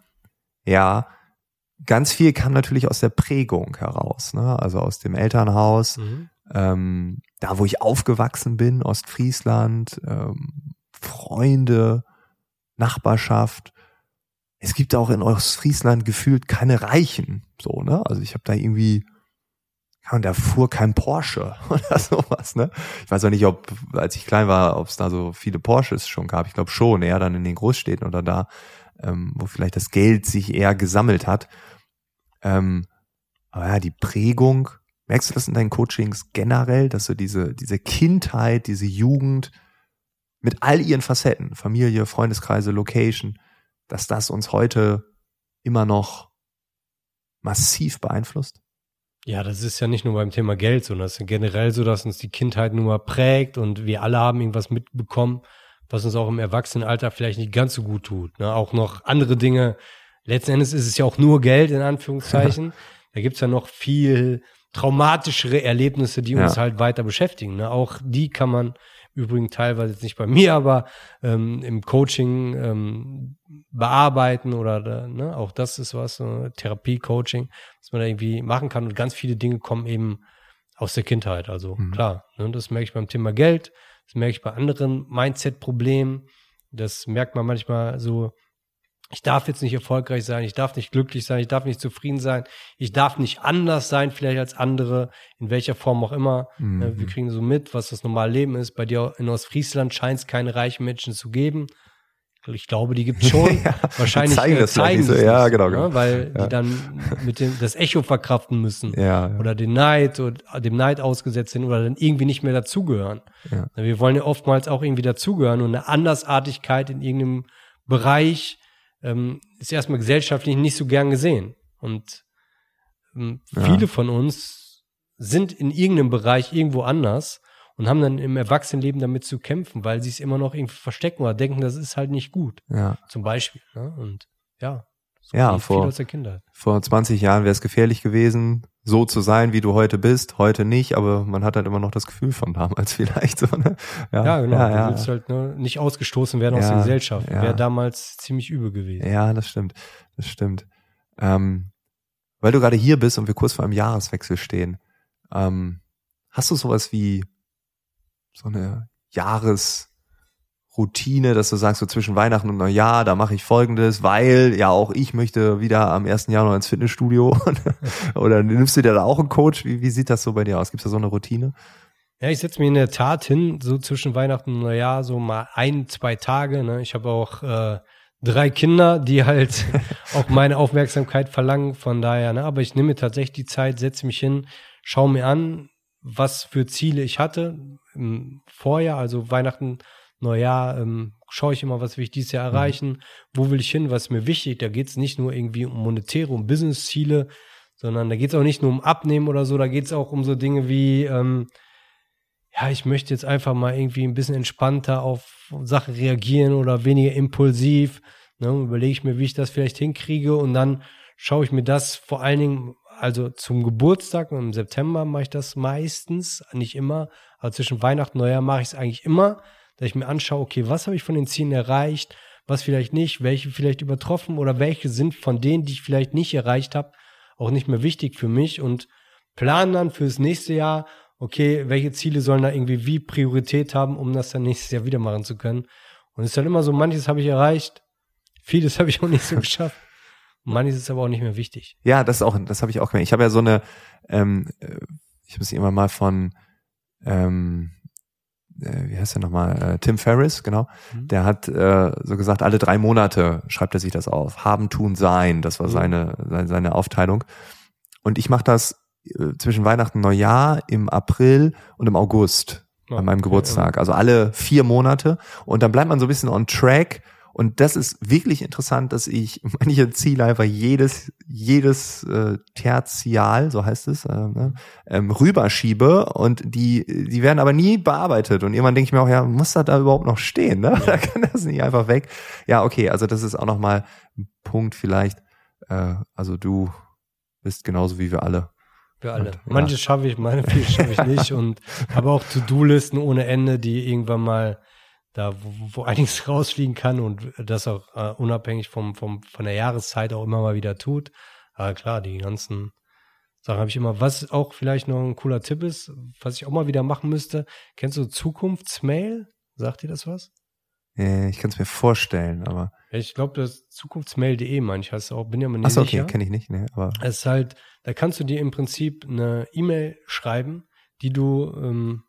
Speaker 1: ja, ganz viel kam natürlich aus der Prägung heraus, ne? also aus dem Elternhaus, mhm. ähm, da wo ich aufgewachsen bin, Ostfriesland, ähm, Freunde, Nachbarschaft. Es gibt auch in Ostfriesland gefühlt keine Reichen, so, ne? Also ich habe da irgendwie, ja, und da fuhr kein Porsche (laughs) oder sowas, ne? Ich weiß auch nicht, ob, als ich klein war, ob es da so viele Porsches schon gab. Ich glaube schon, eher dann in den Großstädten oder da, ähm, wo vielleicht das Geld sich eher gesammelt hat. Ähm, aber ja, die Prägung, merkst du das in deinen Coachings generell, dass du diese, diese Kindheit, diese Jugend, mit all ihren Facetten, Familie, Freundeskreise, Location, dass das uns heute immer noch massiv beeinflusst?
Speaker 2: Ja, das ist ja nicht nur beim Thema Geld so, das ist generell so, dass uns die Kindheit nun mal prägt und wir alle haben irgendwas mitbekommen, was uns auch im Erwachsenenalter vielleicht nicht ganz so gut tut. Ne? Auch noch andere Dinge. Letzten Endes ist es ja auch nur Geld, in Anführungszeichen. da gibt's ja noch viel traumatischere Erlebnisse, die uns ja. halt weiter beschäftigen. Ne? Auch die kann man Übrigens teilweise jetzt nicht bei (laughs) mir, aber ähm, im Coaching ähm, bearbeiten oder ne, auch das ist was, so Therapie, Coaching, was man da irgendwie machen kann und ganz viele Dinge kommen eben aus der Kindheit. Also mhm. klar, ne, das merke ich beim Thema Geld, das merke ich bei anderen Mindset-Problemen, das merkt man manchmal so, ich darf jetzt nicht erfolgreich sein, ich darf nicht glücklich sein, ich darf nicht zufrieden sein, ich darf nicht anders sein vielleicht als andere, in welcher Form auch immer. Mhm. Wir kriegen so mit, was das normale Leben ist. Bei dir in Ostfriesland scheint es keine reichen Menschen zu geben. Ich glaube, die gibt es schon. (laughs) ja, Wahrscheinlich
Speaker 1: zeigen
Speaker 2: äh,
Speaker 1: das zeigen so. ja, genau, genau.
Speaker 2: Ne? weil ja. die dann mit dem das Echo verkraften müssen
Speaker 1: ja,
Speaker 2: oder den Neid oder dem Neid ausgesetzt sind oder dann irgendwie nicht mehr dazugehören. Ja. Wir wollen ja oftmals auch irgendwie dazugehören und eine Andersartigkeit in irgendeinem Bereich ähm, ist erstmal gesellschaftlich nicht so gern gesehen. Und ähm, ja. viele von uns sind in irgendeinem Bereich irgendwo anders und haben dann im Erwachsenenleben damit zu kämpfen, weil sie es immer noch irgendwie verstecken oder denken, das ist halt nicht gut.
Speaker 1: Ja.
Speaker 2: Zum Beispiel. Ne? Und ja,
Speaker 1: so ja, vor, vor 20 Jahren wäre es gefährlich gewesen, so zu sein, wie du heute bist, heute nicht, aber man hat halt immer noch das Gefühl von damals (laughs) vielleicht so, ne?
Speaker 2: Ja, ja genau. Ja. Du willst halt ne, nicht ausgestoßen werden aus der Gesellschaft. Wäre damals ziemlich übel gewesen.
Speaker 1: Ja, das stimmt. Das stimmt. Ähm, weil du gerade hier bist und wir kurz vor einem Jahreswechsel stehen, ähm, hast du sowas wie so eine Jahres Routine, dass du sagst, so zwischen Weihnachten und Neujahr, da mache ich folgendes, weil ja auch ich möchte wieder am 1. Januar ins Fitnessstudio. (laughs) Oder nimmst du dir da auch einen Coach? Wie, wie sieht das so bei dir aus? Gibt es da so eine Routine?
Speaker 2: Ja, ich setze mir in der Tat hin, so zwischen Weihnachten und Neujahr, so mal ein, zwei Tage. Ne? Ich habe auch äh, drei Kinder, die halt (laughs) auch meine Aufmerksamkeit verlangen. Von daher, ne? aber ich nehme mir tatsächlich die Zeit, setze mich hin, schaue mir an, was für Ziele ich hatte im Vorjahr, also Weihnachten Neujahr ähm, schaue ich immer, was will ich dieses Jahr mhm. erreichen, mhm. wo will ich hin, was ist mir wichtig. Da geht es nicht nur irgendwie um monetäre, um Business-Ziele, sondern da geht es auch nicht nur um Abnehmen oder so, da geht es auch um so Dinge wie, ähm, ja, ich möchte jetzt einfach mal irgendwie ein bisschen entspannter auf Sachen reagieren oder weniger impulsiv. Ne, überlege ich mir, wie ich das vielleicht hinkriege und dann schaue ich mir das vor allen Dingen, also zum Geburtstag, im September mache ich das meistens, nicht immer, aber zwischen Weihnachten und Neujahr mache ich es eigentlich immer dass ich mir anschaue, okay, was habe ich von den Zielen erreicht, was vielleicht nicht, welche vielleicht übertroffen oder welche sind von denen, die ich vielleicht nicht erreicht habe, auch nicht mehr wichtig für mich und planen dann fürs nächste Jahr, okay, welche Ziele sollen da irgendwie wie Priorität haben, um das dann nächstes Jahr wieder machen zu können. Und es ist halt immer so, manches habe ich erreicht, vieles (laughs) habe ich auch nicht so geschafft. Manches ist aber auch nicht mehr wichtig.
Speaker 1: Ja, das auch, das habe ich auch gemerkt. Ich habe ja so eine, ähm, äh, ich muss immer mal von ähm, äh, wie heißt der nochmal, äh, Tim Ferriss, genau, mhm. der hat äh, so gesagt, alle drei Monate schreibt er sich das auf. Haben, tun, sein, das war mhm. seine, seine, seine Aufteilung. Und ich mache das äh, zwischen Weihnachten Neujahr im April und im August oh, an meinem Geburtstag. Also alle vier Monate. Und dann bleibt man so ein bisschen on track und das ist wirklich interessant, dass ich (laughs) manche Ziele einfach jedes, jedes äh, Tertial, so heißt es, äh, ne, ähm, rüberschiebe und die, die werden aber nie bearbeitet. Und irgendwann denke ich mir auch, ja, muss das da überhaupt noch stehen? Ne? (laughs) Da kann das nicht einfach weg. Ja, okay, also das ist auch nochmal ein Punkt vielleicht. Äh, also du bist genauso wie wir alle.
Speaker 2: Wir alle. Und, Manche ja. schaffe ich, meine viele schaffe ich nicht (laughs) und habe auch To-Do-Listen ohne Ende, die irgendwann mal da wo, wo (laughs) einiges rausfliegen kann und das auch uh, unabhängig vom, vom, von der Jahreszeit auch immer mal wieder tut. Aber klar, die ganzen Sachen habe ich immer. Was auch vielleicht noch ein cooler Tipp ist, was ich auch mal wieder machen müsste, kennst du Zukunftsmail? Sagt dir das was?
Speaker 1: ich kann es mir vorstellen, aber.
Speaker 2: Ich glaube, das Zukunftsmail.de meine ich, heißt auch, bin ja mal nicht Achso,
Speaker 1: okay, kenne ich nicht, ne, aber.
Speaker 2: Es ist halt, da kannst du dir im Prinzip eine E-Mail schreiben, die du ähm,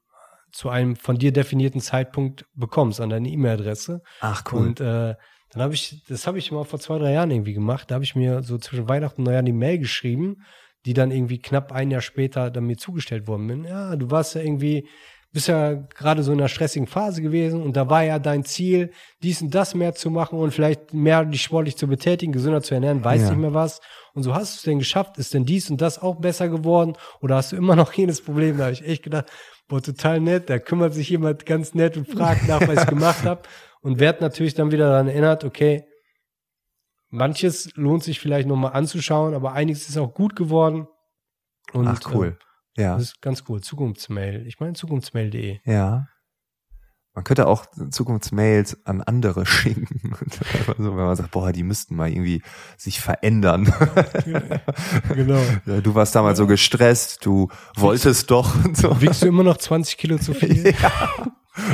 Speaker 2: zu einem von dir definierten Zeitpunkt bekommst an deine E-Mail-Adresse.
Speaker 1: Ach cool.
Speaker 2: Und äh, dann habe ich, das habe ich mal vor zwei, drei Jahren irgendwie gemacht. Da habe ich mir so zwischen Weihnachten und Neujahr die Mail geschrieben, die dann irgendwie knapp ein Jahr später dann mir zugestellt worden bin. Ja, du warst ja irgendwie, bist ja gerade so in einer stressigen Phase gewesen und da war ja dein Ziel, dies und das mehr zu machen und vielleicht mehr dich sportlich zu betätigen, gesünder zu ernähren, weiß ja. nicht mehr was. Und so hast du es denn geschafft? Ist denn dies und das auch besser geworden? Oder hast du immer noch jenes Problem? Da habe ich echt gedacht, boah, total nett, da kümmert sich jemand ganz nett und fragt nach, was ich gemacht habe und werd natürlich dann wieder daran erinnert, okay, manches lohnt sich vielleicht nochmal anzuschauen, aber einiges ist auch gut geworden.
Speaker 1: Und, Ach cool.
Speaker 2: Äh, ja. Das ist ganz cool. Zukunftsmail. Ich meine Zukunftsmail.de.
Speaker 1: Ja. Man könnte auch Zukunftsmails an andere (laughs) schicken. so, wenn man sagt, boah, die müssten mal irgendwie sich verändern. genau. Du warst damals ja. so gestresst, du wolltest doch.
Speaker 2: So. Wiegst du immer noch 20 Kilo zu viel? (laughs)
Speaker 1: ja.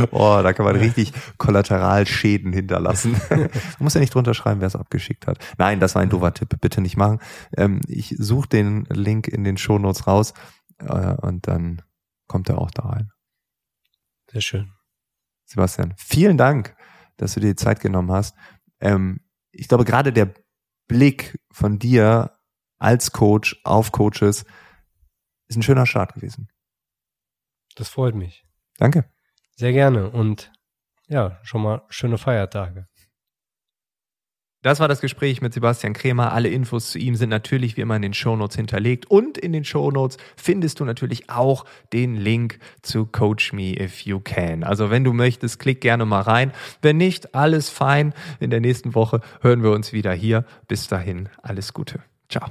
Speaker 1: Oh, da kann man richtig Kollateralschäden hinterlassen. man muss ja nicht drunter schreiben, wer es abgeschickt hat. Nein, das war ein doofer Tipp. Bitte nicht machen. Ähm, ich suche den Link in den Shownotes raus äh, und dann kommt er auch da rein.
Speaker 2: Sehr schön.
Speaker 1: Sebastian, vielen Dank, dass du dir die Zeit genommen hast. Ähm, ich glaube, gerade der Blick von dir als Coach auf Coaches ist ein schöner Start gewesen.
Speaker 2: Das freut mich.
Speaker 1: Danke.
Speaker 2: Sehr gerne und ja, schon mal schöne Feiertage.
Speaker 1: Das war das Gespräch mit Sebastian Kremer. Alle Infos zu ihm sind natürlich wie immer in den Shownotes hinterlegt. Und in den Shownotes findest du natürlich auch den Link zu Coach Me If You Can. Also wenn du möchtest, klick gerne mal rein. Wenn nicht, alles fein. In der nächsten Woche hören wir uns wieder hier. Bis dahin, alles Gute. Ciao.